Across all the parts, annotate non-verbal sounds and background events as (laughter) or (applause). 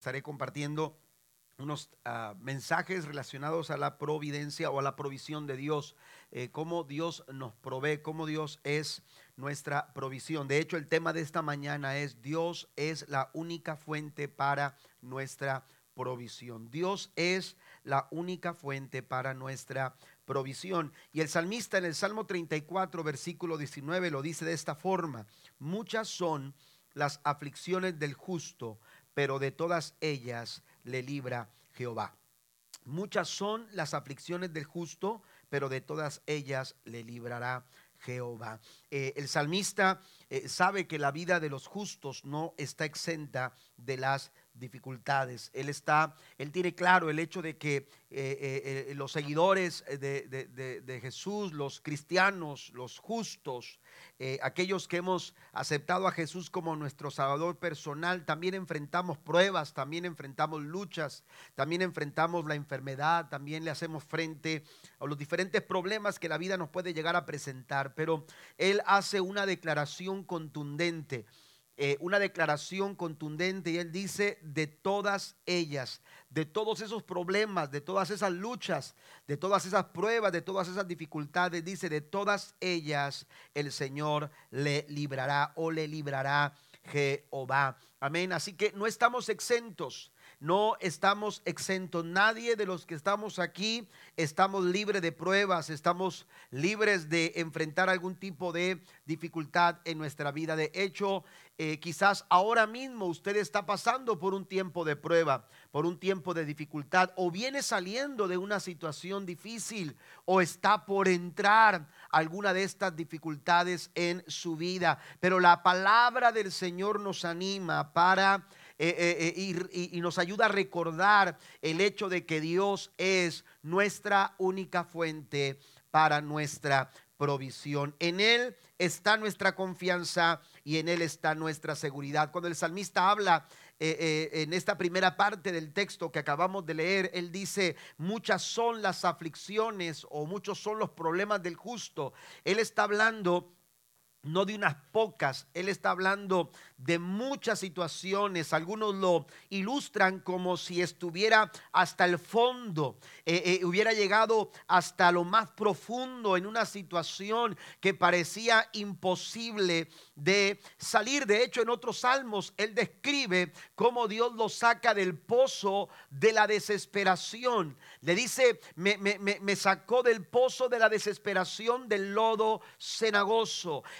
estaré compartiendo unos ah, mensajes relacionados a la providencia o a la provisión de Dios, eh, cómo Dios nos provee, cómo Dios es nuestra provisión. De hecho, el tema de esta mañana es Dios es la única fuente para nuestra provisión. Dios es la única fuente para nuestra provisión. Y el salmista en el Salmo 34, versículo 19, lo dice de esta forma, muchas son las aflicciones del justo, pero de todas ellas le libra Jehová. Muchas son las aflicciones del justo, pero de todas ellas le librará Jehová. Eh, el salmista eh, sabe que la vida de los justos no está exenta de las dificultades. Él está, él tiene claro el hecho de que eh, eh, los seguidores de, Jesús, los cristianos, los justos, eh, aquellos que hemos aceptado a Jesús como nuestro Salvador personal, también enfrentamos pruebas, también enfrentamos luchas, también enfrentamos la enfermedad, también le hacemos frente a los diferentes problemas que la vida nos puede llegar a presentar. Pero Él hace una declaración contundente eh, una declaración contundente y él dice, de todas ellas, de todos esos problemas, de todas esas luchas, de todas esas pruebas, de todas esas dificultades, dice, de todas ellas el Señor le librará o le librará Jehová. Amén. Así que no estamos exentos no estamos exentos. Nadie de los que estamos aquí estamos libres de pruebas, estamos libres de enfrentar algún tipo de dificultad en nuestra vida. De hecho, eh, quizás ahora mismo usted está pasando por un tiempo de prueba, por un tiempo de dificultad, o viene saliendo de una situación difícil, o está por entrar alguna de estas dificultades en su vida. Pero la palabra del Señor nos anima para eh, eh, eh, y, nos ayuda a recordar el hecho de que Dios es nuestra única fuente para nuestra provisión. En Él está nuestra confianza y en Él está nuestra seguridad. Cuando el salmista habla en esta primera parte del texto que acabamos de leer, Él dice, muchas son las aflicciones o muchos son los problemas del justo. Él está hablando no de unas pocas, Él está hablando de muchas situaciones, algunos lo ilustran como si estuviera hasta el fondo, eh, eh, hubiera llegado hasta lo más profundo en una situación que parecía imposible de salir. De hecho, en otros salmos, Él describe cómo Dios lo saca del pozo de la desesperación. Le dice, me, me sacó del pozo de la desesperación del lodo cenagoso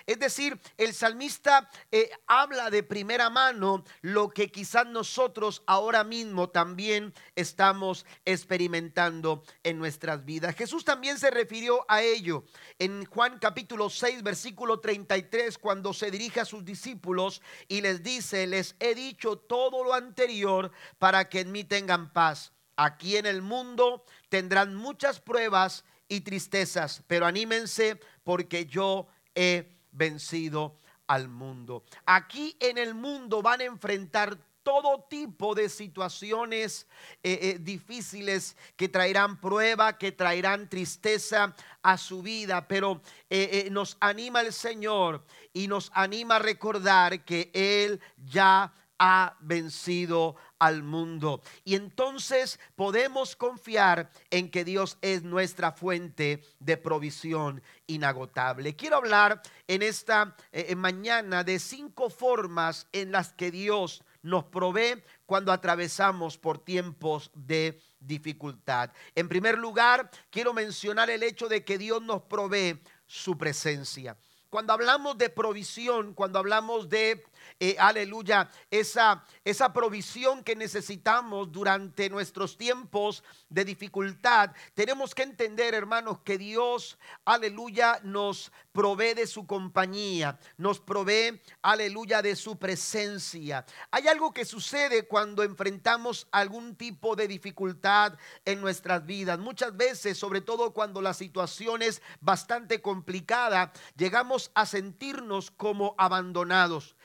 es decir, el salmista eh, habla de primera mano lo que quizás nosotros ahora mismo también estamos experimentando en nuestras vidas. Jesús también se refirió a ello en Juan capítulo 6, versículo 33, cuando se dirige a sus discípulos y les dice, les he dicho todo lo anterior para que en mí tengan paz. Aquí en el mundo tendrán muchas pruebas y tristezas, pero anímense porque yo he vencido al mundo. Aquí en el mundo van a enfrentar todo tipo de situaciones eh, eh, difíciles que traerán prueba, que traerán tristeza a su vida, pero eh, nos anima el Señor y nos anima a recordar que Él ya ha vencido al mundo. Y entonces podemos confiar en que Dios es nuestra fuente de provisión inagotable. Quiero hablar en esta eh, mañana de cinco formas en las que Dios nos provee cuando atravesamos por tiempos de dificultad. En primer lugar, quiero mencionar el hecho de que Dios nos provee su presencia. Cuando hablamos de provisión, cuando hablamos de eh, aleluya, esa, esa provisión que necesitamos durante nuestros tiempos de dificultad, tenemos que entender, hermanos, que Dios, aleluya, nos provee de su compañía, nos provee, aleluya, de su presencia. Hay algo que sucede cuando enfrentamos algún tipo de dificultad en nuestras vidas. Muchas veces, sobre todo cuando la situación es bastante complicada, llegamos a sentirnos como abandonados.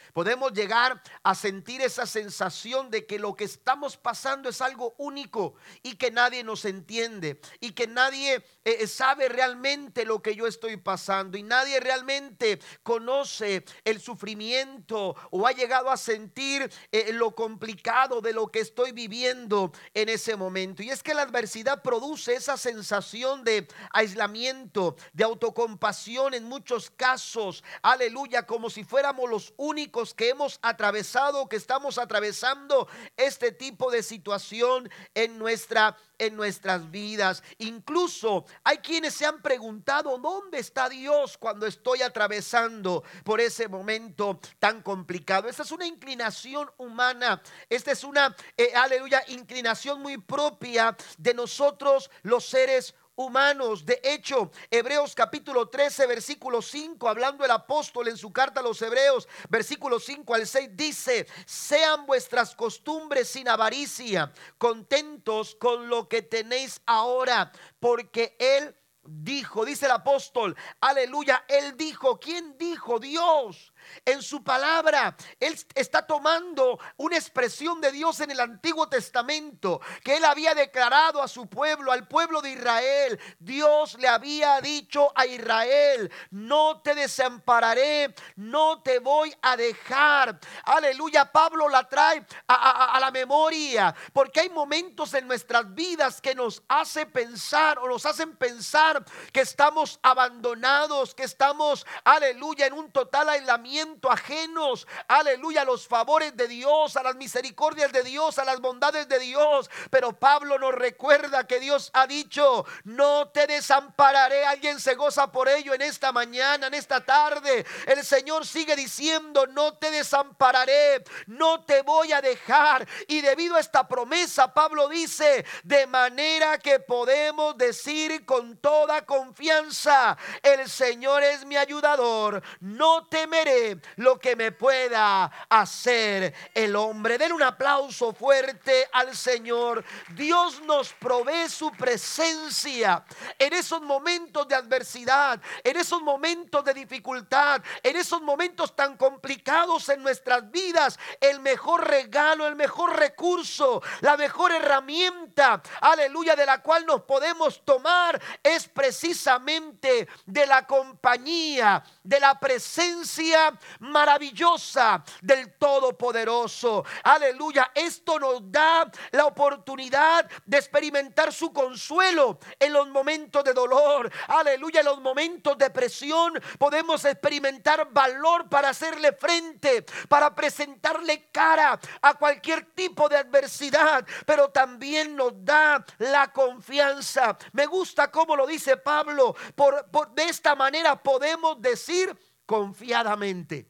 Llegar a sentir esa sensación de que lo que estamos pasando es algo único y que nadie nos entiende y que nadie eh, eh, sabe realmente lo que yo estoy pasando y nadie realmente conoce el sufrimiento o ha llegado a sentir eh, lo complicado de lo que estoy viviendo en ese momento. Y es que la adversidad produce esa sensación de aislamiento, de autocompasión en muchos casos. Aleluya, como si fuéramos los únicos que hemos atravesado, que estamos atravesando este tipo de situación en nuestra en nuestras vidas. Incluso hay quienes se han preguntado, ¿dónde está Dios cuando estoy atravesando por ese momento tan complicado? Esta es una inclinación humana, esta es una, eh, aleluya, inclinación muy propia de nosotros los seres humanos humanos. De hecho, Hebreos capítulo 13, versículo 5, hablando el apóstol en su carta a los Hebreos, versículo 5 al 6, dice, sean vuestras costumbres sin avaricia, contentos con lo que tenéis ahora, porque Él dijo, dice el apóstol, aleluya, Él dijo, ¿quién dijo? Dios en su palabra. Él está tomando una expresión de Dios en el Antiguo Testamento que él había declarado a su pueblo, al pueblo de Israel. Dios le había dicho a Israel, no te desampararé, no te voy a dejar. Aleluya, Pablo la trae a, la memoria, porque hay momentos en nuestras vidas que nos hace pensar o nos hacen pensar que estamos abandonados, que estamos, aleluya, en un total aislamiento ajenos, aleluya, a los favores de Dios, a las misericordias de Dios, a las bondades de Dios. Pero Pablo nos recuerda que Dios ha dicho, no te desampararé. Alguien se goza por ello en esta mañana, en esta tarde. El Señor sigue diciendo, no te desampararé, no te voy a dejar. Y debido a esta promesa, Pablo dice, de manera que podemos decir con toda confianza, el Señor es mi ayudador, no temeré lo que me pueda hacer el hombre. Den un aplauso fuerte al Señor. Dios nos provee su presencia en esos momentos de adversidad, en esos momentos de dificultad, en esos momentos tan complicados en nuestras vidas. El mejor regalo, el mejor recurso, la mejor herramienta, aleluya, de la cual nos podemos tomar es precisamente de la compañía, de la presencia maravillosa del Todopoderoso. Aleluya. Esto nos da la oportunidad de experimentar su consuelo en los momentos de dolor. Aleluya. En los momentos de presión podemos experimentar valor para hacerle frente, para presentarle cara a cualquier tipo de adversidad. Pero también nos da la confianza. Me gusta cómo lo dice Pablo. Por, de esta manera podemos decir confiadamente.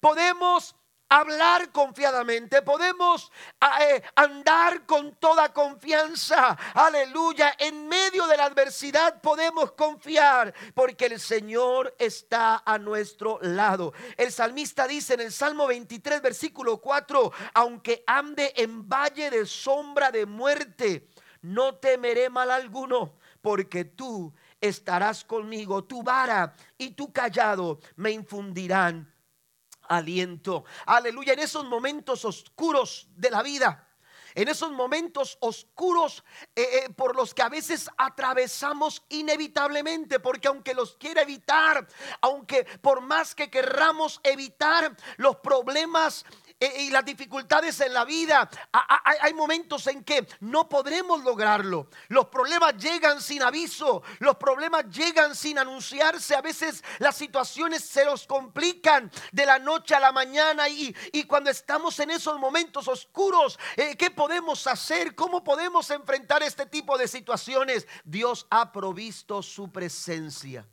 Podemos hablar confiadamente, podemos eh, andar con toda confianza. Aleluya. En medio de la adversidad podemos confiar porque el Señor está a nuestro lado. El salmista dice en el Salmo 23, versículo 4, aunque ande en valle de sombra de muerte, no temeré mal alguno porque tú estarás conmigo, tu vara y tu callado me infundirán aliento. Aleluya, en esos momentos oscuros de la vida. En esos momentos oscuros eh, eh, por los que a veces atravesamos inevitablemente, porque aunque los quiera evitar, aunque por más que querramos evitar los problemas eh, y las dificultades en la vida, hay momentos en que no podremos lograrlo. Los problemas llegan sin aviso, los problemas llegan sin anunciarse. A veces las situaciones se nos complican de la noche a la mañana y, cuando estamos en esos momentos oscuros, eh, ¿qué podemos hacer? ¿Cómo podemos enfrentar este tipo de situaciones? Dios ha provisto su presencia.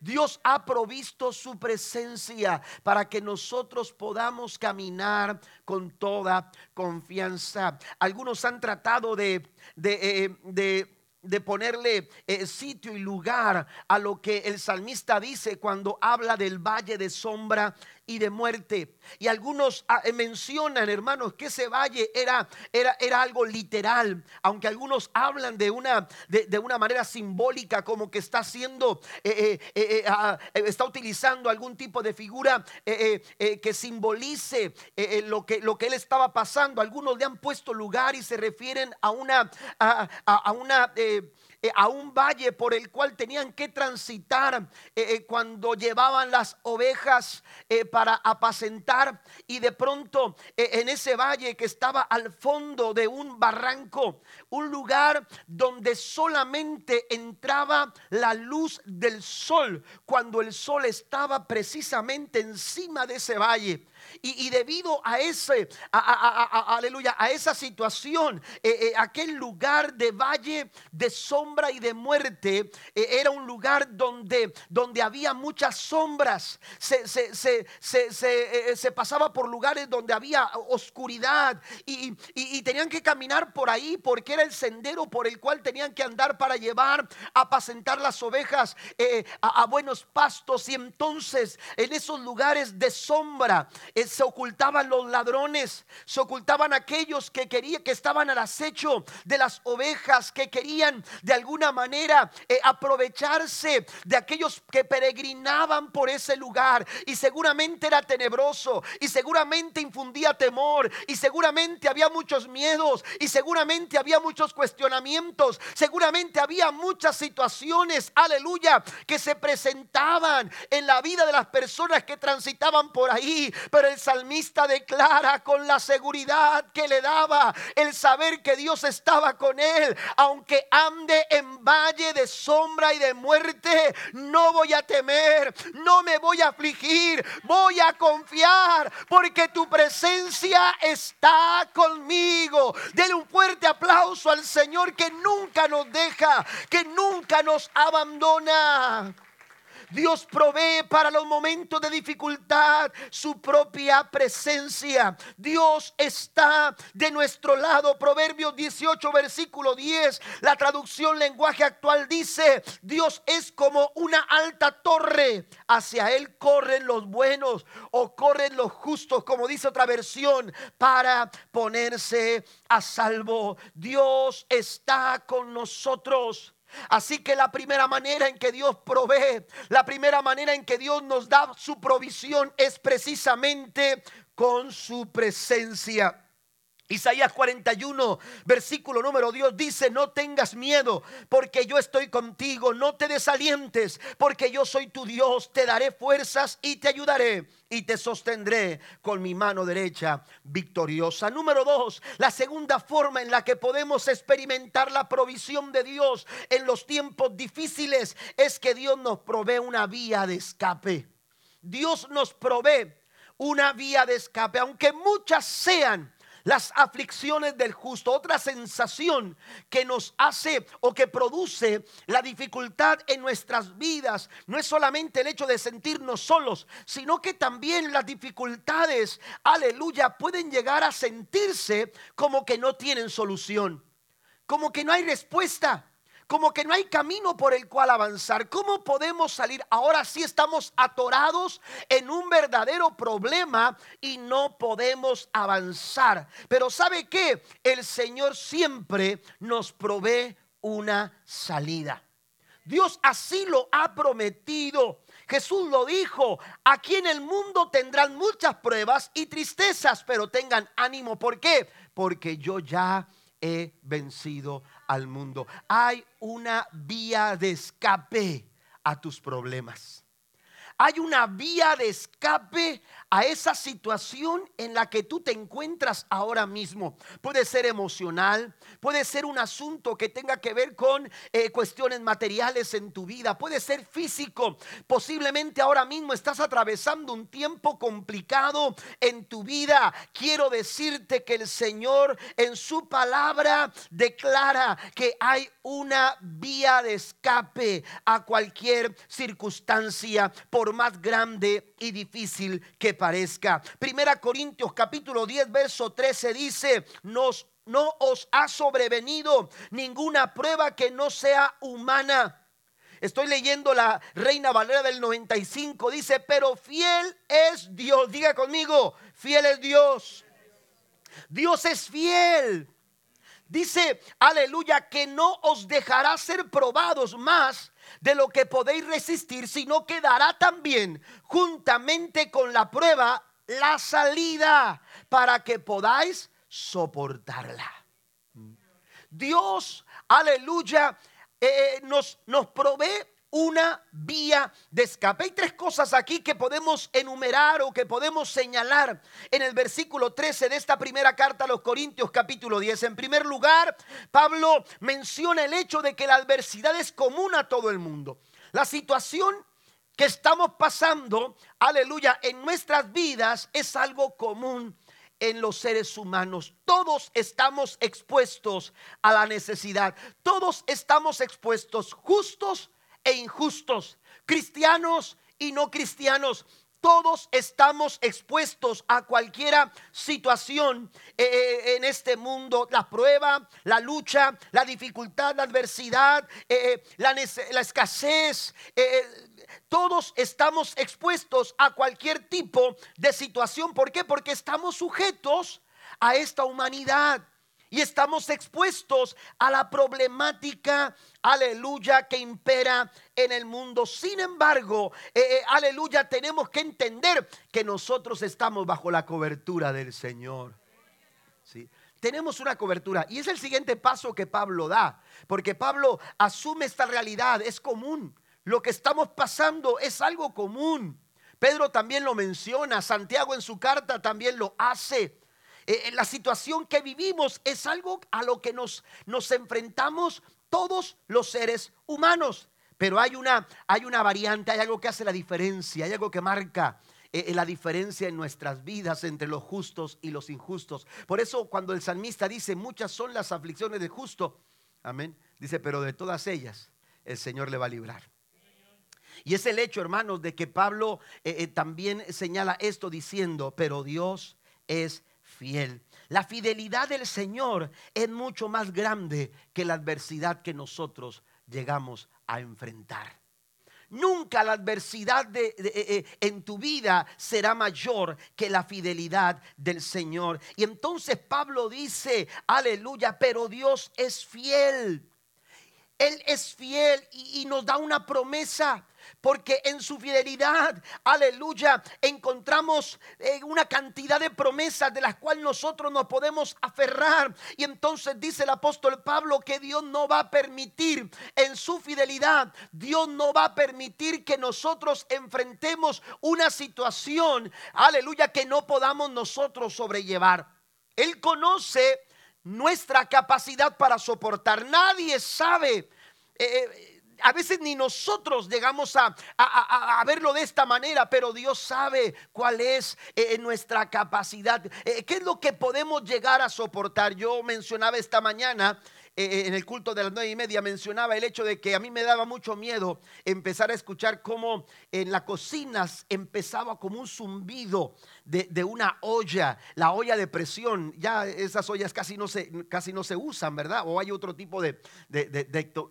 Dios ha provisto su presencia para que nosotros podamos caminar con toda confianza. Algunos han tratado de, de, eh, ponerle eh, sitio y lugar a lo que el salmista dice cuando habla del valle de sombra y de muerte. Y algunos ah, eh, mencionan, hermanos, que ese valle era, era, era algo literal, aunque algunos hablan de una, de, una manera simbólica, como que está haciendo, eh, eh, ah, está utilizando algún tipo de figura que simbolice lo, que, lo que él estaba pasando. Algunos le han puesto lugar y se refieren a una, a, a una eh, a un valle por el cual tenían que transitar eh, eh, cuando llevaban las ovejas para apacentar y de pronto en ese valle que estaba al fondo de un barranco, un lugar donde solamente entraba la luz del sol cuando el sol estaba precisamente encima de ese valle. Y, debido a ese, aleluya, a esa situación, eh, eh, aquel lugar de valle de sombra y de muerte eh, era un lugar donde, donde había muchas sombras. Se, se, pasaba por lugares donde había oscuridad y, tenían que caminar por ahí porque era el sendero por el cual tenían que andar para llevar, a apacentar las ovejas a, a buenos pastos. Y entonces en esos lugares de sombra, se ocultaban los ladrones, se ocultaban aquellos que querían, que estaban al acecho de las ovejas, que querían de alguna manera eh, aprovecharse de aquellos que peregrinaban por ese lugar. Y seguramente era tenebroso, y seguramente infundía temor, y seguramente había muchos miedos, y seguramente había muchos cuestionamientos, seguramente había muchas situaciones, aleluya, que se presentaban en la vida de las personas que transitaban por ahí. Pero el salmista declara con la seguridad que le daba el saber que Dios estaba con él. Aunque ande en valle de sombra y de muerte, no voy a temer, no me voy a afligir, voy a confiar porque tu presencia está conmigo. Denle un fuerte aplauso al Señor que nunca nos deja, que nunca nos abandona. Dios provee para los momentos de dificultad su propia presencia. Dios está de nuestro lado. Proverbios 18, versículo 10. La traducción lenguaje actual dice, Dios es como una alta torre. Hacia Él corren los buenos o corren los justos, como dice otra versión, para ponerse a salvo. Dios está con nosotros. Así que la primera manera en que Dios provee, la primera manera en que Dios nos da su provisión es precisamente con su presencia. Isaías 41, versículo número Dios dice, no tengas miedo porque yo estoy contigo, no te desalientes porque yo soy tu Dios, te daré fuerzas y te ayudaré y te sostendré con mi mano derecha victoriosa. Número dos, la segunda forma en la que podemos experimentar la provisión de Dios en los tiempos difíciles es que Dios nos provee una vía de escape. Dios nos provee una vía de escape, aunque muchas sean las aflicciones del justo. Otra sensación que nos hace o que produce la dificultad en nuestras vidas no es solamente el hecho de sentirnos solos, sino que también las dificultades, aleluya, pueden llegar a sentirse como que no tienen solución, como que no hay respuesta como que no hay camino por el cual avanzar. ¿Cómo podemos salir? Ahora sí estamos atorados en un verdadero problema y no podemos avanzar. Pero ¿sabe qué? El Señor siempre nos provee una salida. Dios así lo ha prometido. Jesús lo dijo, aquí en el mundo tendrán muchas pruebas y tristezas, pero tengan ánimo. ¿Por qué? Porque yo ya he vencido al mundo. Hay una vía de escape a tus problemas. Hay una vía de escape a esa situación en la que tú te encuentras ahora mismo. Puede ser emocional, puede ser un asunto que tenga que ver con eh, cuestiones materiales en tu vida, puede ser físico. Posiblemente ahora mismo estás atravesando un tiempo complicado en tu vida. Quiero decirte que el Señor en su palabra declara que hay una vía de escape a cualquier circunstancia, por más grande y difícil que parezca. Primera Corintios capítulo 10 verso 13 dice, nos no os ha sobrevenido ninguna prueba que no sea humana Estoy leyendo la Reina Valera del 95. Dice, pero fiel es Dios. Diga conmigo, fiel es Dios. Dios es fiel. Dice, aleluya, que no os dejará ser probados más de lo que podéis resistir, sino que dará también juntamente con la prueba la salida para que podáis soportarla. Dios, aleluya, eh, nos, nos provee una vía de escape. Hay tres cosas aquí que podemos enumerar o que podemos señalar en el versículo 13 de esta primera carta a los Corintios capítulo 10. En primer lugar, Pablo menciona el hecho de que la adversidad es común a todo el mundo. La situación que estamos pasando, aleluya, en nuestras vidas es algo común en los seres humanos. Todos estamos expuestos a la necesidad. Todos estamos expuestos justos e injustos, cristianos y no cristianos. Todos estamos expuestos a cualquier situación eh, eh, en este mundo, la prueba, la lucha, la dificultad, la adversidad, eh, la, la, escasez. todos estamos expuestos a cualquier tipo de situación. ¿Por qué? Porque estamos sujetos a esta humanidad y estamos expuestos a la problemática, aleluya, que impera en el mundo. Sin embargo, eh, eh, aleluya, tenemos que entender que nosotros estamos bajo la cobertura del Señor. ¿Sí? Tenemos una cobertura y es el siguiente paso que Pablo da, porque Pablo asume esta realidad, es común. Lo que estamos pasando es algo común. Pedro también lo menciona, Santiago en su carta también lo hace. Eh, la situación que vivimos es algo a lo que nos, nos enfrentamos todos los seres humanos. Pero hay una, hay una variante, hay algo que hace la diferencia, hay algo que marca eh, eh, la diferencia en nuestras vidas entre los justos y los injustos. Por eso cuando el salmista dice, muchas son las aflicciones del justo, amén, dice, pero de todas ellas el Señor le va a librar. Y es el hecho, hermanos, de que Pablo también señala esto diciendo, pero Dios es fiel. La fidelidad del Señor es mucho más grande que la adversidad que nosotros llegamos a enfrentar. Nunca la adversidad de, eh, eh, en tu vida será mayor que la fidelidad del Señor. Y entonces Pablo dice, aleluya, pero Dios es fiel. Él es fiel y, y nos da una promesa porque en su fidelidad, aleluya, encontramos eh, una cantidad de promesas de las cuales nosotros nos podemos aferrar. Y entonces dice el apóstol Pablo que Dios no va a permitir en su fidelidad, Dios no va a permitir que nosotros enfrentemos una situación, aleluya, que no podamos nosotros sobrellevar. Él conoce nuestra capacidad para soportar. Nadie sabe. Eh, eh, a veces ni nosotros llegamos a, verlo de esta manera, pero Dios sabe cuál es eh, nuestra capacidad. Eh, ¿Qué es lo que podemos llegar a soportar? Yo mencionaba esta mañana eh, en el culto de las nueve y media mencionaba el hecho de que a mí me daba mucho miedo empezar a escuchar cómo en la cocina empezaba como un zumbido de, una olla, la olla de presión. Ya esas ollas casi no se, casi no se usan, ¿verdad? O hay otro tipo de,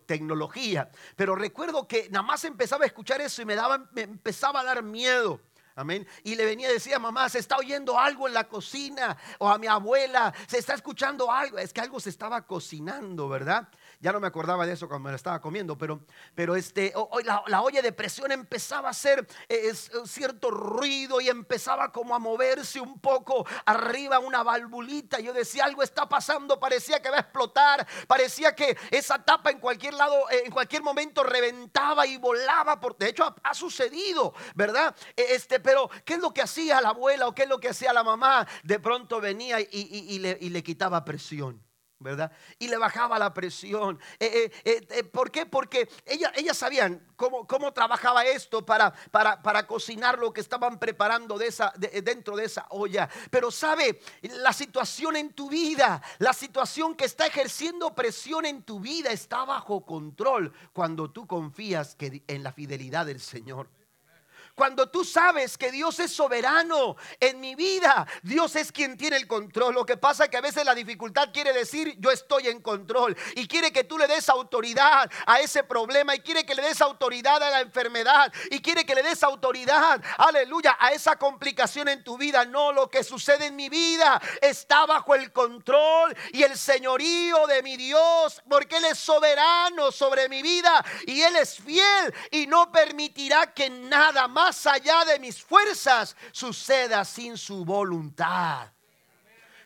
tecnología. Pero recuerdo que nada más empezaba a escuchar eso y me, daba, me empezaba a dar miedo. Amén. Y le venía y decía, mamá, se está oyendo algo en la cocina. O a mi abuela, se está escuchando algo. Es que algo se estaba cocinando, ¿verdad? Ya no me acordaba de eso cuando me la estaba comiendo, pero, pero este, la, olla de presión empezaba a hacer eh, cierto ruido y empezaba como a moverse un poco arriba una valvulita. Yo decía, algo está pasando, parecía que va a explotar, parecía que esa tapa en cualquier lado, eh, en cualquier momento reventaba y volaba. Por, de hecho, ha, sucedido, ¿verdad? E, este, pero, ¿qué es lo que hacía la abuela o qué es lo que hacía la mamá? De pronto venía y, le, quitaba presión. ¿Verdad? Y le bajaba la presión. Eh, eh, eh, ¿Por qué? Porque ellas, ellas sabían cómo, cómo trabajaba esto para, para, para, cocinar lo que estaban preparando dentro de esa olla. Pero sabe, la situación en tu vida, la situación que está ejerciendo presión en tu vida está bajo control cuando tú confías que, en la fidelidad del Señor Cuando tú sabes que Dios es soberano en mi vida, Dios es quien tiene el control. Lo que pasa es que a veces la dificultad quiere decir yo estoy en control y quiere que tú le des autoridad a ese problema y quiere que le des autoridad a la enfermedad y quiere que le des autoridad, aleluya, a esa complicación en tu vida. No, lo que sucede en mi vida está bajo el control y el señorío de mi Dios, porque Él es soberano sobre mi vida y Él es fiel y no permitirá que nada más allá de mis fuerzas suceda sin su voluntad.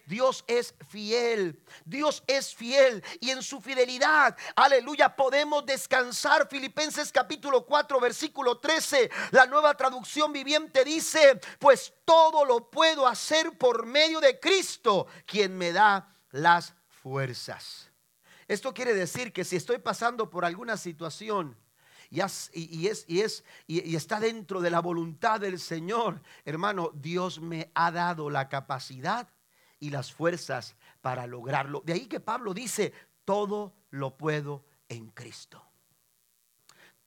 Dios es fiel, Dios es fiel y en su fidelidad, aleluya, podemos descansar. Filipenses capítulo 4, versículo 13, la nueva traducción viviente dice, pues todo lo puedo hacer por medio de Cristo, quien me da las fuerzas. Esto quiere decir que si estoy pasando por alguna situación, y, es, y, es, y, está dentro de la voluntad del Señor, hermano, Dios me ha dado la capacidad y las fuerzas para lograrlo. De ahí que Pablo dice, todo lo puedo en Cristo.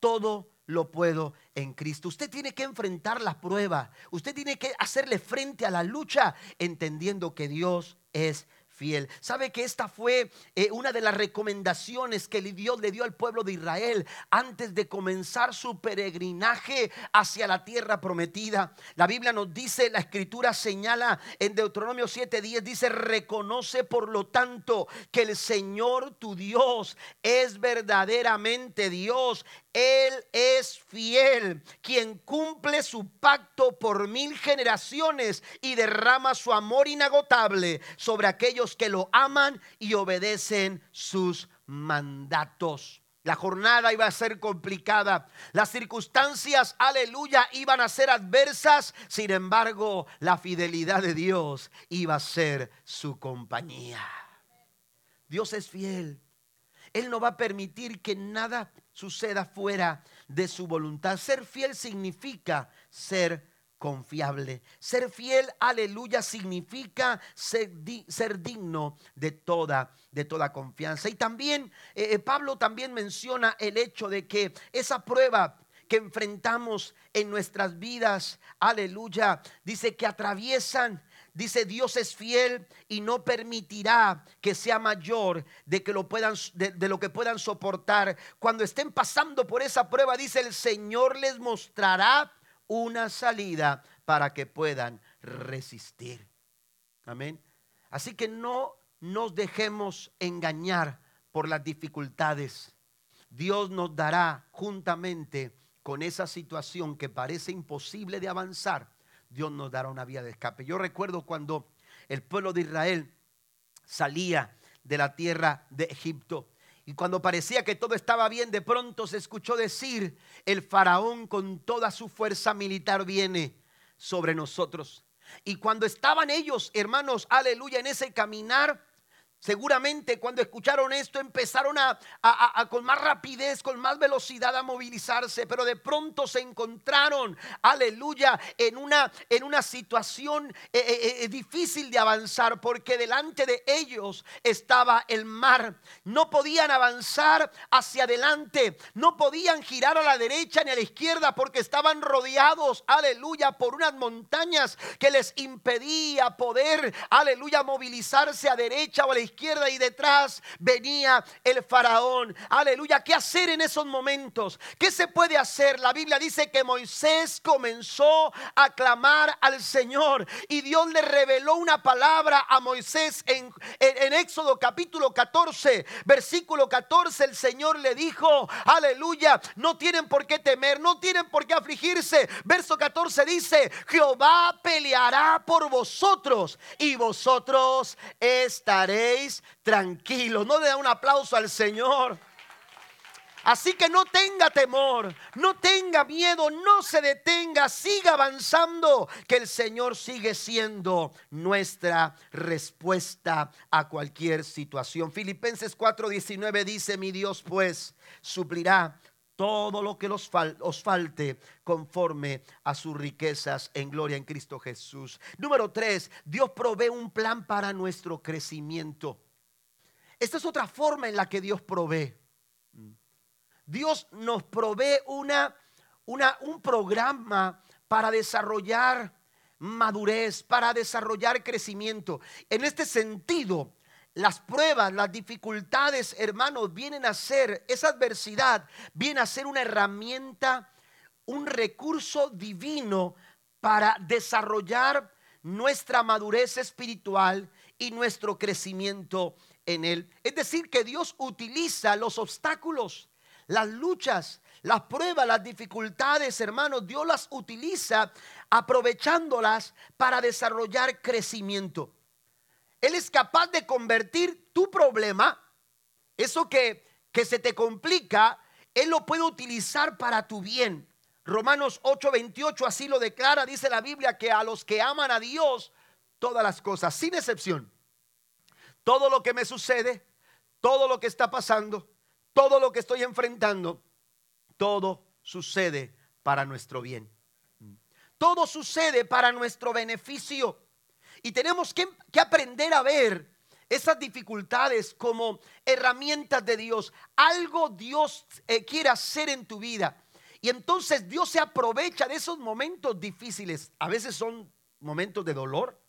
Todo lo puedo en Cristo. Usted tiene que enfrentar la prueba. Usted tiene que hacerle frente a la lucha entendiendo que Dios es fiel. ¿Sabe que esta fue eh, una de las recomendaciones que Dios le dio al pueblo de Israel antes de comenzar su peregrinaje hacia la tierra prometida? La Biblia nos dice, la escritura señala en Deuteronomio 7:10, dice, reconoce por lo tanto que el Señor tu Dios es verdaderamente Dios. Él es fiel, quien cumple su pacto por mil generaciones y derrama su amor inagotable sobre aquellos que lo aman y obedecen sus mandatos. La jornada iba a ser complicada. Las circunstancias, aleluya, iban a ser adversas. Sin embargo, la fidelidad de Dios iba a ser su compañía. Dios es fiel. Él no va a permitir que nada suceda fuera de su voluntad. Ser fiel significa ser confiable. Ser fiel, aleluya, significa ser, ser, digno de toda, de toda confianza. Y también eh, eh, Pablo también menciona el hecho de que esa prueba que enfrentamos en nuestras vidas, aleluya, dice que atraviesan Dice, Dios es fiel y no permitirá que sea mayor de, que lo puedan, de, lo que puedan soportar. Cuando estén pasando por esa prueba, dice, el Señor les mostrará una salida para que puedan resistir. Amén. Así que no nos dejemos engañar por las dificultades. Dios nos dará juntamente con esa situación que parece imposible de avanzar Dios nos dará una vía de escape. Yo recuerdo cuando el pueblo de Israel salía de la tierra de Egipto. Y cuando parecía que todo estaba bien, de pronto se escuchó decir, el faraón con toda su fuerza militar viene sobre nosotros. Y cuando estaban ellos, hermanos, aleluya, en ese caminar, Seguramente cuando escucharon esto empezaron a, con más rapidez, con más velocidad a movilizarse, pero de pronto se encontraron, aleluya, en una, en una situación eh, eh, eh, difícil de avanzar porque delante de ellos estaba el mar. No podían avanzar hacia adelante, no podían girar a la derecha ni a la izquierda porque estaban rodeados, aleluya, por unas montañas que les impedía poder, aleluya, movilizarse a derecha o a la izquierda izquierda y detrás venía el faraón. Aleluya, ¿qué hacer en esos momentos? ¿Qué se puede hacer? La Biblia dice que Moisés comenzó a clamar al Señor y Dios le reveló una palabra a Moisés en, en, Éxodo capítulo 14, versículo 14. El Señor le dijo, aleluya, no tienen por qué temer, no tienen por qué afligirse. Verso 14 dice, Jehová peleará por vosotros y vosotros estaréis tranquilos. No le da un aplauso al Señor. Así que no tenga temor, no tenga miedo, no se detenga, siga avanzando, que el Señor sigue siendo nuestra respuesta a cualquier situación. Filipenses 4:19 dice, mi Dios pues suplirá todo lo que os falte conforme a sus riquezas en gloria en Cristo Jesús. Número tres, Dios provee un plan para nuestro crecimiento. Esta es otra forma en la que Dios provee. Dios nos provee una, un programa para desarrollar madurez, para desarrollar crecimiento. En este sentido, las pruebas, las dificultades, hermanos, vienen a ser, esa adversidad viene a ser una herramienta, un recurso divino para desarrollar nuestra madurez espiritual y nuestro crecimiento en Él. Es decir, que Dios utiliza los obstáculos, las luchas, las pruebas, las dificultades, hermanos, Dios las utiliza aprovechándolas para desarrollar crecimiento. Él es capaz de convertir tu problema, eso que, que se te complica, Él lo puede utilizar para tu bien. Romanos 8:28 así lo declara, dice la Biblia, que a los que aman a Dios, todas las cosas, sin excepción, todo lo que me sucede, todo lo que está pasando, todo lo que estoy enfrentando, todo sucede para nuestro bien. Todo sucede para nuestro beneficio. Y tenemos que, aprender a ver esas dificultades como herramientas de Dios. Algo Dios eh, quiere hacer en tu vida. Y entonces Dios se aprovecha de esos momentos difíciles. A veces son momentos de dolor,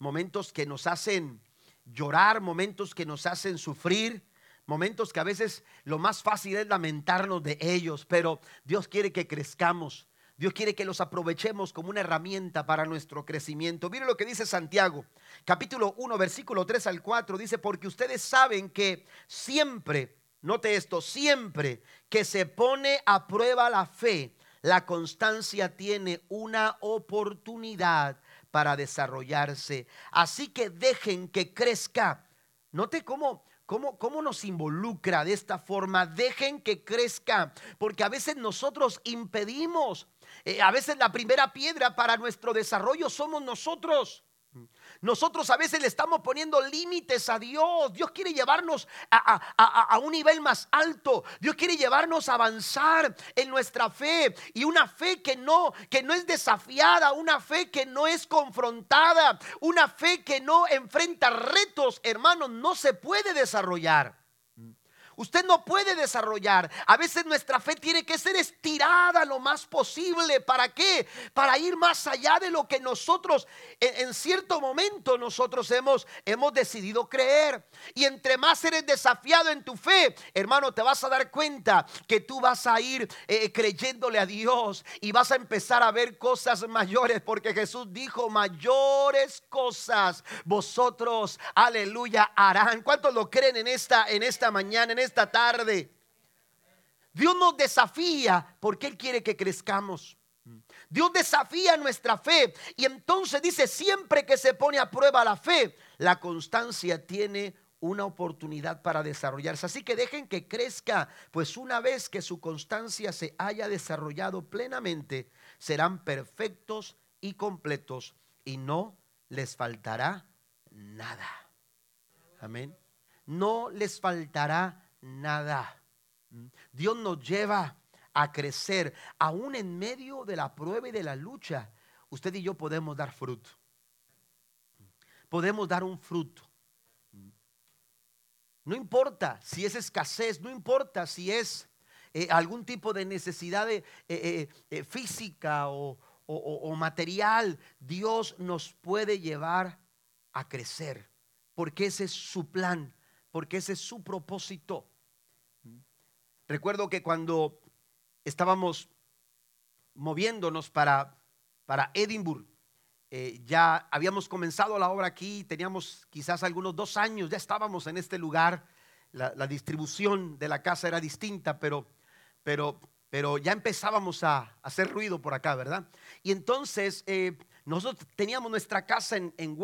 momentos que nos hacen llorar, momentos que nos hacen sufrir, momentos que a veces lo más fácil es lamentarnos de ellos, pero Dios quiere que crezcamos. Dios quiere que los aprovechemos como una herramienta para nuestro crecimiento. Mire lo que dice Santiago, capítulo 1, versículo 3 al 4. Dice, porque ustedes saben que siempre, note esto, siempre que se pone a prueba la fe, la constancia tiene una oportunidad para desarrollarse. Así que dejen que crezca. Note cómo ¿Cómo, ¿Cómo, nos involucra de esta forma? Dejen que crezca, porque a veces nosotros impedimos eh, a veces la primera piedra para nuestro desarrollo somos nosotros. Nosotros a veces le estamos poniendo límites a Dios. Dios quiere llevarnos a, un nivel más alto. Dios quiere llevarnos a avanzar en nuestra fe. Y una fe que no, que no es desafiada, una fe que no es confrontada, una fe que no enfrenta retos, hermanos, no se puede desarrollar. Usted no puede desarrollar. A veces nuestra fe tiene que ser estirada lo más posible. ¿Para qué? Para ir más allá de lo que nosotros en, cierto momento nosotros hemos, hemos decidido creer. Y entre más eres desafiado en tu fe, hermano, te vas a dar cuenta que tú vas a ir eh, creyéndole a Dios y vas a empezar a ver cosas mayores. Porque Jesús dijo, mayores cosas vosotros, aleluya, harán. ¿Cuántos lo creen en esta, en esta mañana? Esta tarde. Dios nos desafía porque Él quiere que crezcamos. Dios desafía nuestra fe y entonces dice, siempre que se pone a prueba la fe, la constancia tiene una oportunidad para desarrollarse. Así que dejen que crezca, pues una vez que su constancia se haya desarrollado plenamente, serán perfectos y completos y no les faltará nada. Amén. No les faltará nada. Dios nos lleva a crecer, aún en medio de la prueba y de la lucha. Usted y yo podemos dar fruto. Podemos dar un fruto. No importa si es escasez, no importa si es eh, algún tipo de necesidad eh, eh, física o material, Dios nos puede llevar a crecer, porque ese es su plan, porque ese es su propósito. Recuerdo que cuando estábamos moviéndonos para, para Edimburgo, eh, ya habíamos comenzado la obra aquí, teníamos quizás algunos dos años, ya estábamos en este lugar, la, distribución de la casa era distinta, pero, pero, pero ya empezábamos a, hacer ruido por acá, ¿verdad? Y entonces eh, nosotros teníamos nuestra casa en, en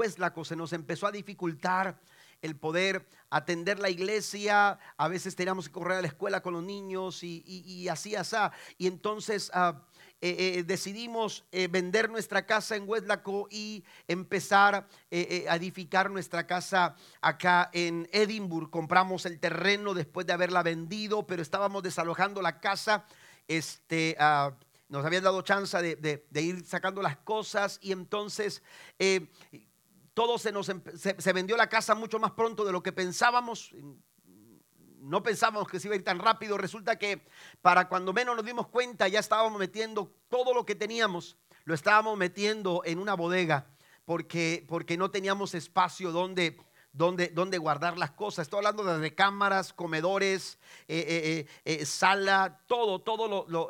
se nos empezó a dificultar el poder atender la iglesia, a veces teníamos que correr a la escuela con los niños y, así, así. Y entonces ah, eh, eh, decidimos eh, vender nuestra casa en Westlaco y empezar a edificar nuestra casa acá en Edimburgo. Compramos el terreno después de haberla vendido, pero estábamos desalojando la casa. Este, ah, nos habían dado chance de, ir sacando las cosas y entonces todo se nos se, vendió la casa mucho más pronto de lo que pensábamos. No pensábamos que se iba a ir tan rápido. Resulta que para cuando menos nos dimos cuenta ya estábamos metiendo todo lo que teníamos lo estábamos metiendo en una bodega porque, porque no teníamos espacio donde donde, donde, guardar las cosas. Estoy hablando de recámaras, comedores, eh, eh, eh, sala, todo, todo lo,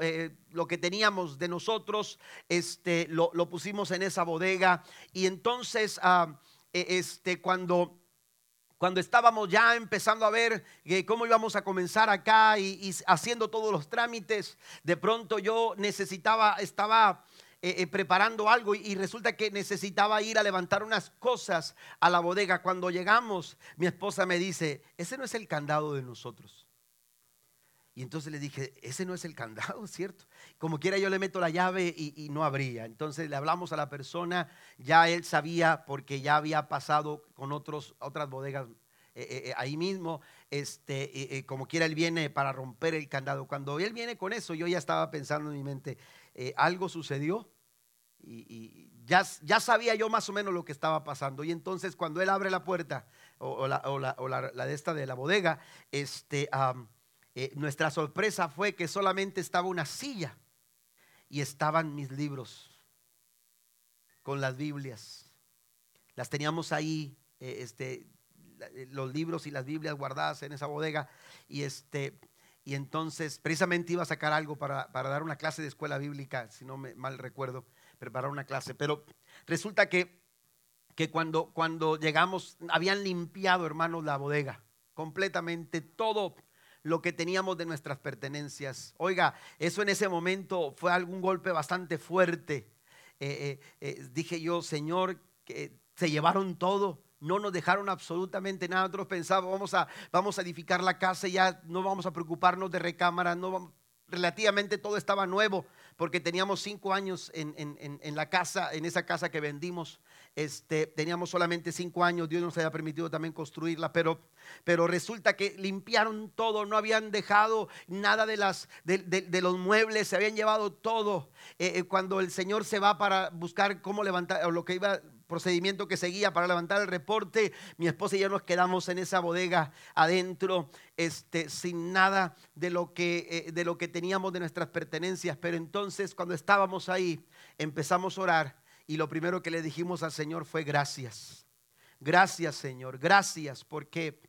lo, que teníamos de nosotros, este, lo, pusimos en esa bodega. Y entonces, ah, este, cuando cuando estábamos ya empezando a ver cómo íbamos a comenzar acá y, haciendo todos los trámites, de pronto yo necesitaba, estaba eh, eh, preparando algo y, resulta que necesitaba ir a levantar unas cosas a la bodega. Cuando llegamos, mi esposa me dice, ese no es el candado de nosotros. Y entonces le dije, ese no es el candado, (laughs) ¿cierto? Como quiera yo le meto la llave y, no abría. Entonces le hablamos a la persona, ya él sabía porque ya había pasado con otros, otras bodegas eh, ahí mismo, este, como quiera él viene para romper el candado. Cuando él viene con eso, yo ya estaba pensando en mi mente, algo sucedió y, ya, ya, sabía yo más o menos lo que estaba pasando. Y entonces cuando él abre la puerta o, la, de esta de la bodega, este, eh, nuestra sorpresa fue que solamente estaba una silla y estaban mis libros con las Biblias. Las teníamos ahí, eh, este, eh, los libros y las Biblias guardadas en esa bodega. Y este, y entonces precisamente iba a sacar algo para, para, dar una clase de escuela bíblica, si no me mal recuerdo preparar una clase, pero resulta que, que cuando, cuando llegamos habían limpiado, hermanos, la bodega, completamente todo lo que teníamos de nuestras pertenencias. Oiga, eso en ese momento fue algún golpe bastante fuerte. Eh, eh, eh, dije yo, Señor, que se llevaron todo no nos dejaron absolutamente nada. Nosotros pensábamos, vamos a, vamos a edificar la casa y ya no vamos a preocuparnos de recámara, no vamos, relativamente todo estaba nuevo, porque teníamos cinco años en, la casa, en esa casa que vendimos. Este, teníamos solamente cinco años, Dios nos había permitido también construirla, pero, pero resulta que limpiaron todo, no habían dejado nada de, las, de, los muebles, se habían llevado todo. Eh, eh, cuando el Señor se va para buscar cómo levantar, o lo que iba procedimiento que seguía para levantar el reporte, mi esposa y yo nos quedamos en esa bodega adentro, este, sin nada de lo, que, eh, de lo que teníamos de nuestras pertenencias. Pero entonces cuando estábamos ahí, empezamos a orar y lo primero que le dijimos al Señor fue gracias. Gracias Señor, gracias porque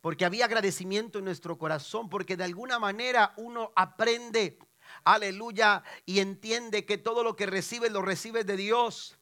porque había agradecimiento en nuestro corazón, porque de alguna manera uno aprende, aleluya, y entiende que todo lo que recibe lo recibe de Dios.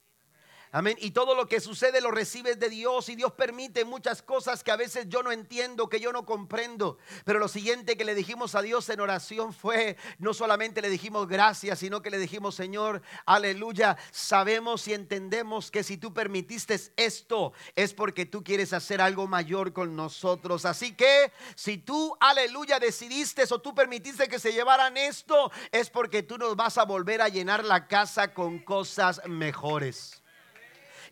Amén. Y todo lo que sucede lo recibes de Dios y Dios permite muchas cosas que a veces yo no entiendo, que yo no comprendo. Pero lo siguiente que le dijimos a Dios en oración fue, no solamente le dijimos gracias, sino que le dijimos, Señor, aleluya, sabemos y entendemos que si tú permitiste esto es porque tú quieres hacer algo mayor con nosotros. Así que si tú, aleluya, decidiste o tú permitiste que se llevaran esto, es porque tú nos vas a volver a llenar la casa con cosas mejores.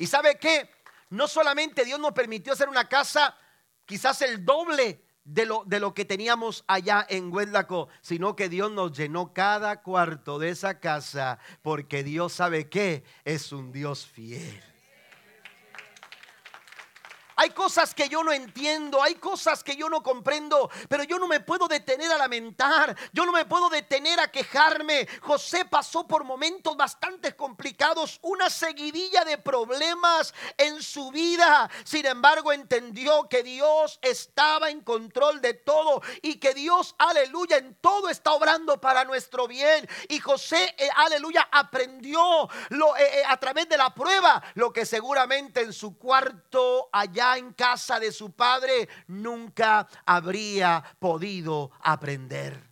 Y sabe que no solamente Dios nos permitió hacer una casa quizás el doble de lo, de lo que teníamos allá en Huedlaco, sino que Dios nos llenó cada cuarto de esa casa porque Dios sabe que es un Dios fiel. Hay cosas que yo no entiendo, hay cosas que yo no comprendo, pero yo no me puedo detener a lamentar, yo no me puedo detener a quejarme. José pasó por momentos bastante complicados, una seguidilla de problemas en su vida. Sin embargo, entendió que Dios estaba en control de todo y que Dios, aleluya, en todo está obrando para nuestro bien. Y José, eh, aleluya, aprendió eh, eh, a través de la prueba lo que seguramente en su cuarto allá en casa de su padre, nunca habría podido aprender.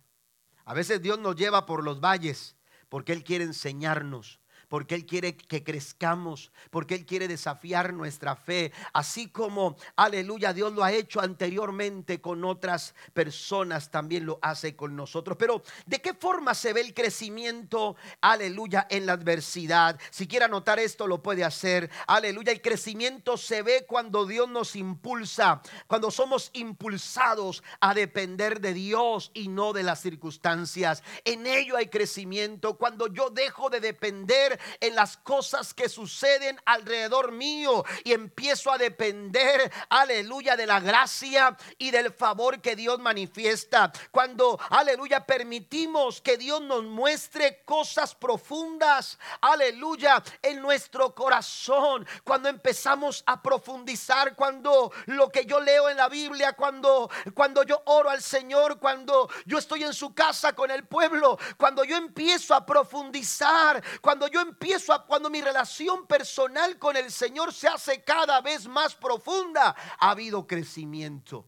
A veces Dios nos lleva por los valles porque Él quiere enseñarnos porque Él quiere que crezcamos, porque Él quiere desafiar nuestra fe, así como, aleluya, Dios lo ha hecho anteriormente con otras personas, también lo hace con nosotros. Pero, ¿de qué forma se ve el crecimiento, aleluya, en la adversidad? Si quiere anotar esto, lo puede hacer. Aleluya, el crecimiento se ve cuando Dios nos impulsa, cuando somos impulsados a depender de Dios y no de las circunstancias. En ello hay crecimiento, cuando yo dejo de depender en las cosas que suceden alrededor mío y empiezo a depender, aleluya, de la gracia y del favor que Dios manifiesta. Cuando, aleluya, permitimos que Dios nos muestre cosas profundas, aleluya, en nuestro corazón. Cuando empezamos a profundizar, cuando lo que yo leo en la Biblia, cuando, cuando yo oro al Señor, cuando yo estoy en su casa con el pueblo, cuando yo empiezo a profundizar, cuando yo empiezo a, cuando mi relación personal con el Señor se hace cada vez más profunda, ha habido crecimiento.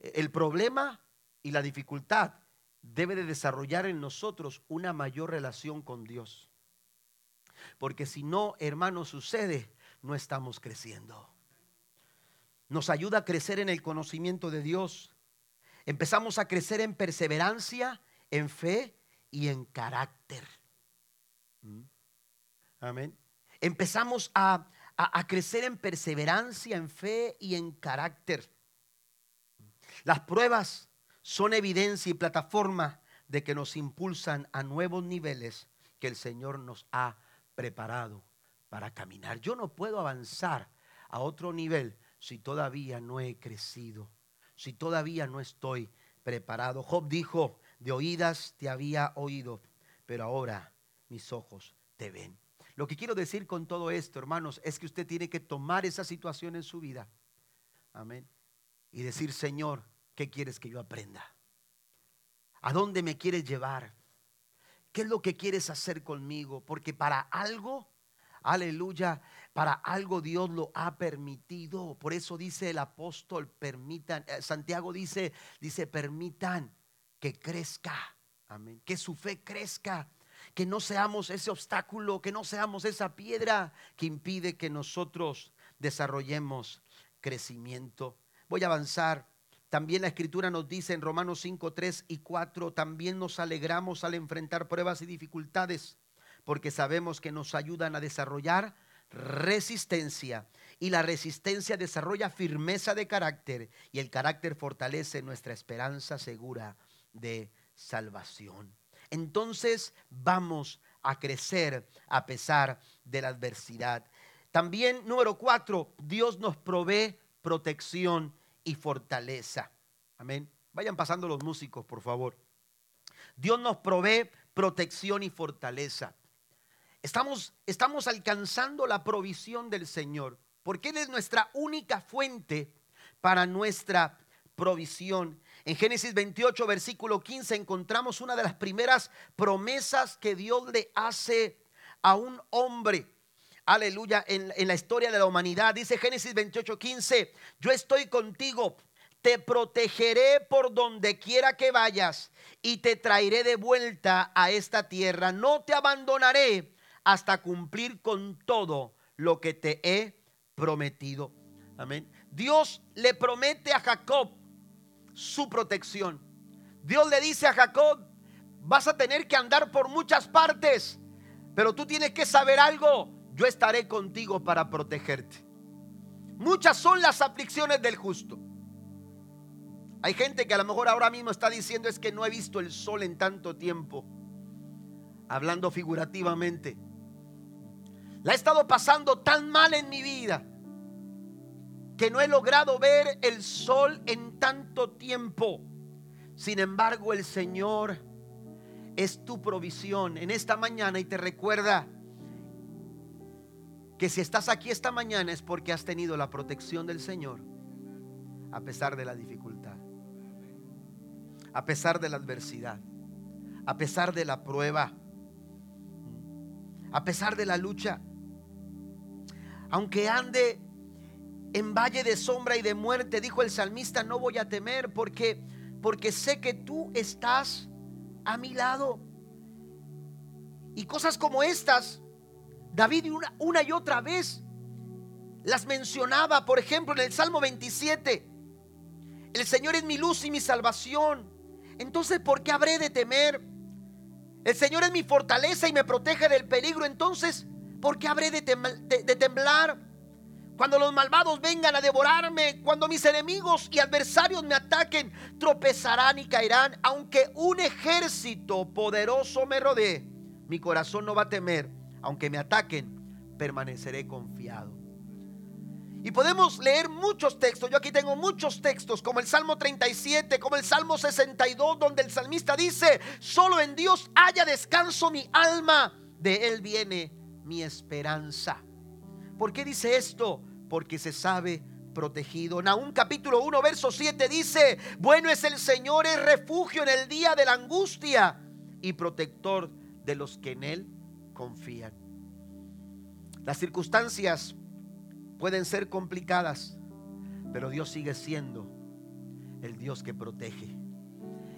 El problema y la dificultad debe de desarrollar en nosotros una mayor relación con Dios. Porque si no, hermano, sucede, no estamos creciendo. Nos ayuda a crecer en el conocimiento de Dios. Empezamos a crecer en perseverancia, en fe y en carácter. ¿Mm? Amén. Empezamos a, a, crecer en perseverancia, en fe y en carácter. Las pruebas son evidencia y plataforma de que nos impulsan a nuevos niveles que el Señor nos ha preparado para caminar. Yo no puedo avanzar a otro nivel si todavía no he crecido, si todavía no estoy preparado. Job dijo, de oídas te había oído, pero ahora mis ojos te ven. Lo que quiero decir con todo esto, hermanos, es que usted tiene que tomar esa situación en su vida. Amén. Y decir, Señor, ¿qué quieres que yo aprenda? ¿A dónde me quieres llevar? ¿Qué es lo que quieres hacer conmigo? Porque para algo, aleluya, para algo Dios lo ha permitido. Por eso dice el apóstol, permitan, eh, Santiago dice, dice, permitan que crezca. Amén. Que su fe crezca que no seamos ese obstáculo, que no seamos esa piedra que impide que nosotros desarrollemos crecimiento. Voy a avanzar. También la escritura nos dice en Romanos 5, 3 y 4, también nos alegramos al enfrentar pruebas y dificultades, porque sabemos que nos ayudan a desarrollar resistencia y la resistencia desarrolla firmeza de carácter y el carácter fortalece nuestra esperanza segura de salvación entonces vamos a crecer a pesar de la adversidad. También, número cuatro, Dios nos provee protección y fortaleza. Amén. Vayan pasando los músicos, por favor. Dios nos provee protección y fortaleza. Estamos, estamos alcanzando la provisión del Señor, porque Él es nuestra única fuente para nuestra provisión. En Génesis 28, versículo 15, encontramos una de las primeras promesas que Dios le hace a un hombre. Aleluya, en, la historia de la humanidad. Dice Génesis 28, 15, yo estoy contigo, te protegeré por donde quiera que vayas y te traeré de vuelta a esta tierra. No te abandonaré hasta cumplir con todo lo que te he prometido. Amén. Dios le promete a Jacob su protección. Dios le dice a Jacob, vas a tener que andar por muchas partes, pero tú tienes que saber algo, yo estaré contigo para protegerte. Muchas son las aflicciones del justo. Hay gente que a lo mejor ahora mismo está diciendo es que no he visto el sol en tanto tiempo, hablando figurativamente. La he estado pasando tan mal en mi vida que no he logrado ver el sol en tanto tiempo. Sin embargo, el Señor es tu provisión en esta mañana y te recuerda que si estás aquí esta mañana es porque has tenido la protección del Señor a pesar de la dificultad, a pesar de la adversidad, a pesar de la prueba, a pesar de la lucha. Aunque ande en valle de sombra y de muerte, dijo el salmista, no voy a temer porque porque sé que tú estás a mi lado. Y cosas como estas, David una, una y otra vez las mencionaba, por ejemplo, en el Salmo 27. El Señor es mi luz y mi salvación. Entonces, ¿por qué habré de temer? El Señor es mi fortaleza y me protege del peligro. Entonces, ¿por qué habré de, de temblar? Cuando los malvados vengan a devorarme, cuando mis enemigos y adversarios me ataquen, tropezarán y caerán. Aunque un ejército poderoso me rodee, mi corazón no va a temer. Aunque me ataquen, permaneceré confiado. Y podemos leer muchos textos. Yo aquí tengo muchos textos, como el Salmo 37, como el Salmo 62, donde el salmista dice, solo en Dios haya descanso mi alma, de Él viene mi esperanza. ¿Por qué dice esto? Porque se sabe protegido. Nahum capítulo 1, verso 7 dice, bueno es el Señor, es refugio en el día de la angustia y protector de los que en Él confían. Las circunstancias pueden ser complicadas, pero Dios sigue siendo el Dios que protege.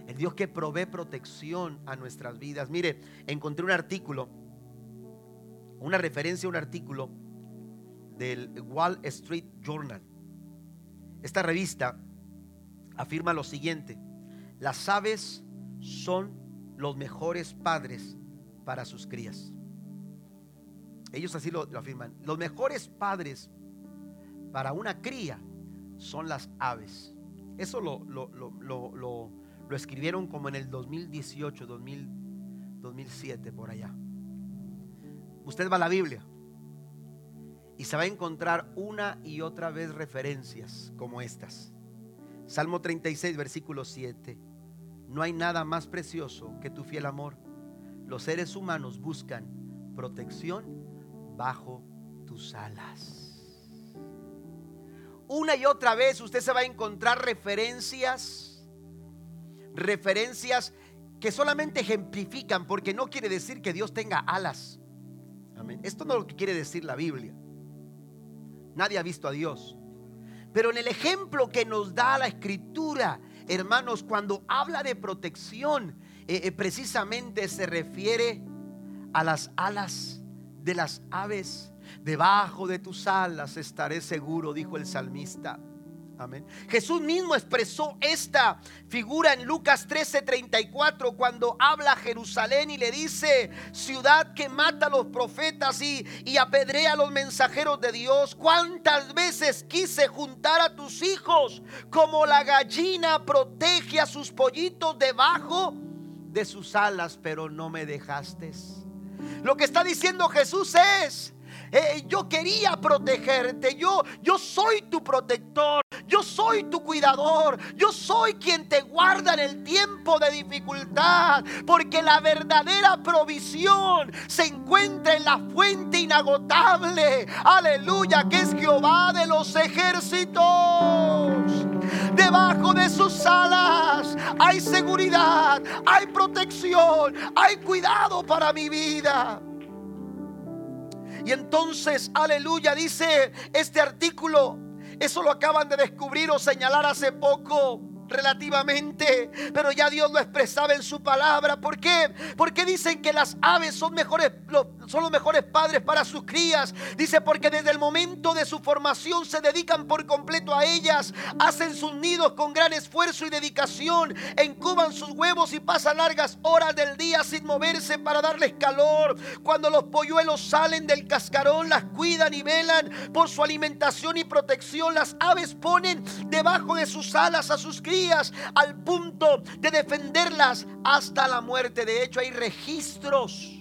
El Dios que provee protección a nuestras vidas. Mire, encontré un artículo, una referencia a un artículo del Wall Street Journal. Esta revista afirma lo siguiente, las aves son los mejores padres para sus crías. Ellos así lo, afirman. Los mejores padres para una cría son las aves. Eso lo, lo, escribieron como en el 2018, 2007, por allá. Usted va a la Biblia y se va a encontrar una y otra vez referencias como estas. Salmo 36, versículo 7. No hay nada más precioso que tu fiel amor. Los seres humanos buscan protección bajo tus alas. Una y otra vez usted se va a encontrar referencias, referencias que solamente ejemplifican, porque no quiere decir que Dios tenga alas. Amén. Esto no es lo que quiere decir la Biblia. Nadie ha visto a Dios. Pero en el ejemplo que nos da la escritura, hermanos, cuando habla de protección, eh, eh, precisamente se refiere a las alas de las aves. Debajo de tus alas estaré seguro, dijo el salmista. Jesús mismo expresó esta figura en Lucas 13:34 cuando habla a Jerusalén y le dice, ciudad que mata a los profetas y, y apedrea a los mensajeros de Dios. ¿Cuántas veces quise juntar a tus hijos como la gallina protege a sus pollitos debajo de sus alas, pero no me dejaste? Lo que está diciendo Jesús es, eh, yo quería protegerte, yo, yo soy tu protector, yo soy tu cuidador, yo soy quien te guarda en el tiempo de dificultad, porque la verdadera provisión se encuentra en la fuente inagotable, aleluya, que es Jehová de los ejércitos. Debajo de sus alas hay seguridad, hay protección, hay cuidado para mi vida. Y entonces, aleluya, dice este artículo, eso lo acaban de descubrir o señalar hace poco relativamente, pero ya Dios lo expresaba en su palabra. ¿Por qué? Porque dicen que las aves son mejores, son los mejores padres para sus crías. Dice porque desde el momento de su formación se dedican por completo a ellas, hacen sus nidos con gran esfuerzo y dedicación, encuban sus huevos y pasan largas horas del día sin moverse para darles calor. Cuando los polluelos salen del cascarón, las cuidan y velan por su alimentación y protección. Las aves ponen debajo de sus alas a sus crías al punto de defenderlas hasta la muerte. De hecho, hay registros.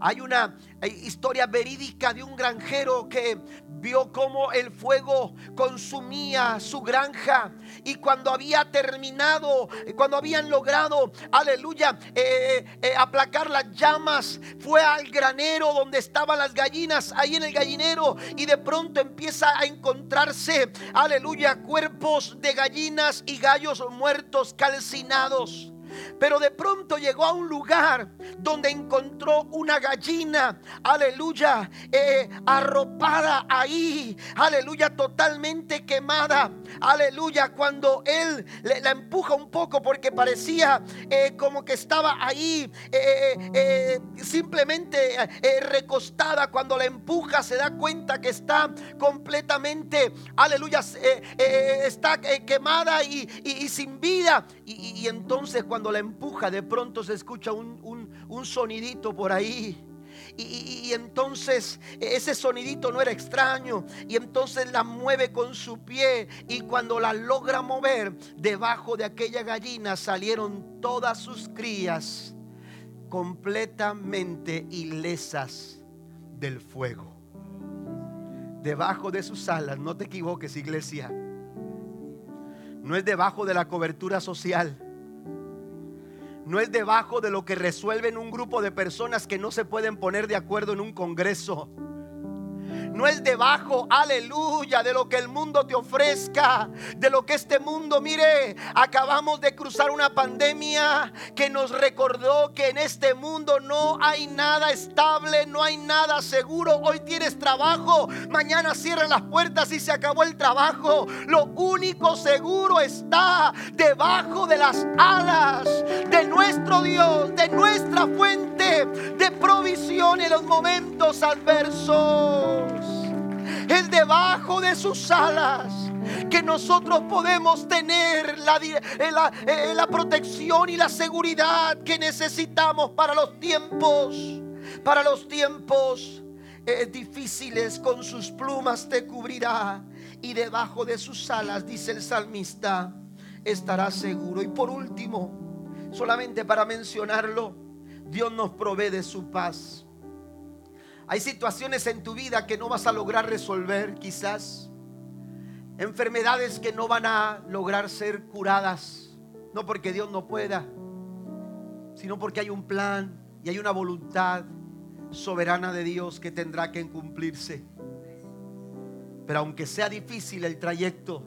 Hay una historia verídica de un granjero que vio cómo el fuego consumía su granja y cuando había terminado, cuando habían logrado, aleluya, eh, eh, aplacar las llamas, fue al granero donde estaban las gallinas, ahí en el gallinero y de pronto empieza a encontrarse, aleluya, cuerpos de gallinas y gallos muertos calcinados. Pero de pronto llegó a un lugar donde encontró una gallina, aleluya, eh, arropada ahí, aleluya, totalmente quemada, aleluya, cuando él la empuja un poco porque parecía eh, como que estaba ahí eh, simplemente recostada, cuando la empuja se da cuenta que está completamente, aleluya, está quemada y, sin vida. Y entonces cuando la empuja, de pronto se escucha un, sonidito por ahí. y, entonces ese sonidito no era extraño y entonces la mueve con su pie y cuando la logra mover, debajo de aquella gallina salieron todas sus crías completamente ilesas del fuego. Debajo de sus alas, no te equivoques iglesia, no es debajo de la cobertura social no es debajo de lo que resuelven un grupo de personas que no se pueden poner de acuerdo en un congreso no es debajo, aleluya, de lo que el mundo te ofrezca, de lo que este mundo, mire, acabamos de cruzar una pandemia que nos recordó que en este mundo no hay nada estable, no hay nada seguro. Hoy tienes trabajo, mañana cierran las puertas y se acabó el trabajo. Lo único seguro está debajo de las alas de nuestro Dios, de nuestra fuente de provisión en los momentos adversos es debajo de sus alas que nosotros podemos tener la, eh, eh, la, protección y la seguridad que necesitamos para los tiempos, para los tiempos eh, difíciles. Con sus plumas te cubrirá y debajo de sus alas, dice el salmista, estará seguro. Y por último, solamente para mencionarlo, Dios nos provee de su paz. Hay situaciones en tu vida que no vas a lograr resolver quizás. Enfermedades que no van a lograr ser curadas. No porque Dios no pueda, sino porque hay un plan y hay una voluntad soberana de Dios que tendrá que cumplirse. Pero aunque sea difícil el trayecto,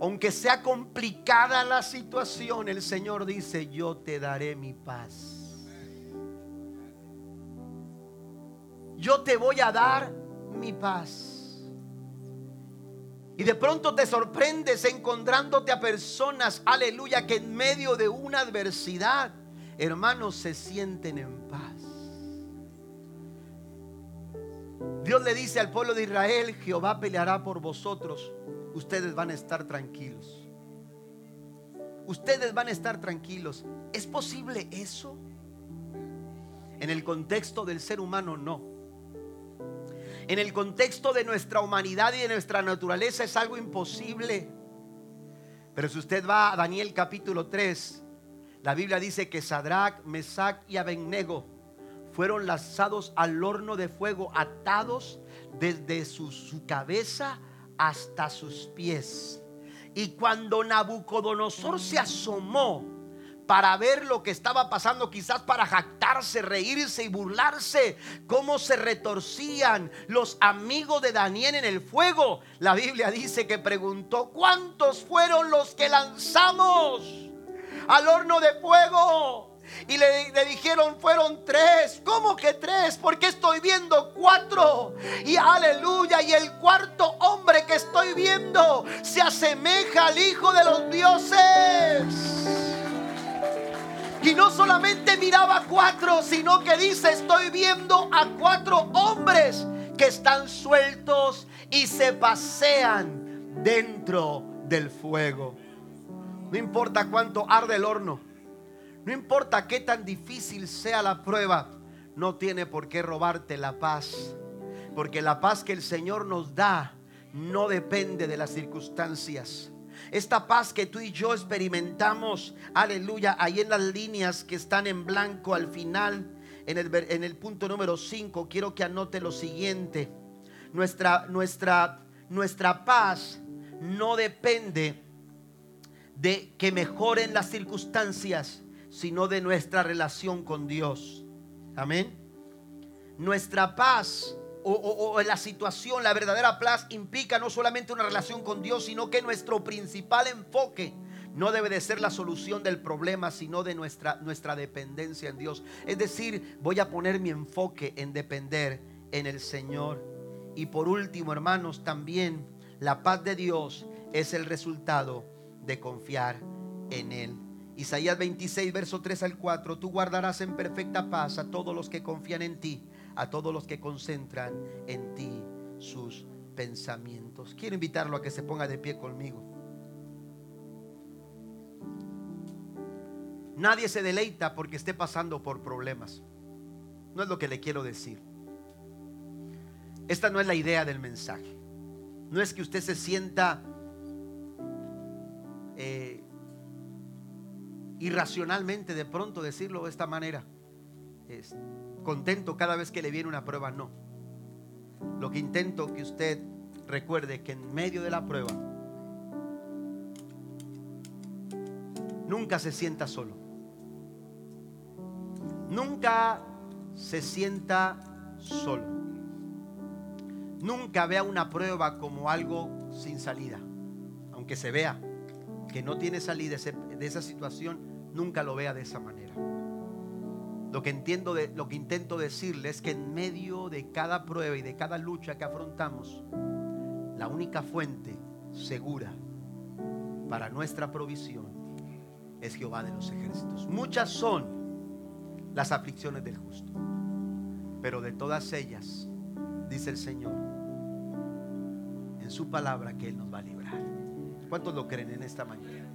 aunque sea complicada la situación, el Señor dice, yo te daré mi paz. Yo te voy a dar mi paz. Y de pronto te sorprendes encontrándote a personas, aleluya, que en medio de una adversidad, hermanos, se sienten en paz. Dios le dice al pueblo de Israel, Jehová peleará por vosotros, ustedes van a estar tranquilos. Ustedes van a estar tranquilos. ¿Es posible eso? En el contexto del ser humano, no en el contexto de nuestra humanidad y de nuestra naturaleza es algo imposible. Pero si usted va a Daniel capítulo 3, la Biblia dice que Sadrach, Mesach y Abednego fueron lanzados al horno de fuego, atados desde su, su cabeza hasta sus pies. Y cuando Nabucodonosor se asomó, para ver lo que estaba pasando, quizás para jactarse, reírse y burlarse, cómo se retorcían los amigos de Daniel en el fuego. La Biblia dice que preguntó, ¿cuántos fueron los que lanzamos al horno de fuego? Y le, dijeron, fueron tres. ¿Cómo que tres? Porque estoy viendo cuatro. Y aleluya. Y el cuarto hombre que estoy viendo se asemeja al Hijo de los dioses. Y no solamente miraba cuatro, sino que dice, estoy viendo a cuatro hombres que están sueltos y se pasean dentro del fuego. No importa cuánto arde el horno, no importa qué tan difícil sea la prueba, no tiene por qué robarte la paz. Porque la paz que el Señor nos da no depende de las circunstancias. Esta paz que tú y yo experimentamos, aleluya, ahí en las líneas que están en blanco al final, en el, en el punto número 5, quiero que anote lo siguiente. Nuestra, nuestra, nuestra paz no depende de que mejoren las circunstancias, sino de nuestra relación con Dios. Amén. Nuestra paz o, la situación, la verdadera paz implica no solamente una relación con Dios, sino que nuestro principal enfoque no debe de ser la solución del problema, sino de nuestra, nuestra dependencia en Dios. Es decir, voy a poner mi enfoque en depender en el Señor. Y por último, hermanos, también la paz de Dios es el resultado de confiar en Él. Isaías 26, verso 3 al 4, tú guardarás en perfecta paz a todos los que confían en ti a todos los que concentran en ti sus pensamientos. Quiero invitarlo a que se ponga de pie conmigo. Nadie se deleita porque esté pasando por problemas. No es lo que le quiero decir. Esta no es la idea del mensaje. No es que usted se sienta eh, irracionalmente de pronto decirlo de esta manera. Es contento cada vez que le viene una prueba, no. Lo que intento que usted recuerde que en medio de la prueba nunca se sienta solo. Nunca se sienta solo. Nunca vea una prueba como algo sin salida. Aunque se vea que no tiene salida de esa situación, nunca lo vea de esa manera. Lo que entiendo lo que intento decirle es que en medio de cada prueba y de cada lucha que afrontamos, la única fuente segura para nuestra provisión es Jehová de los ejércitos. Muchas son las aflicciones del justo, pero de todas ellas, dice el Señor, en su palabra que Él nos va a librar. ¿Cuántos lo creen en esta mañana?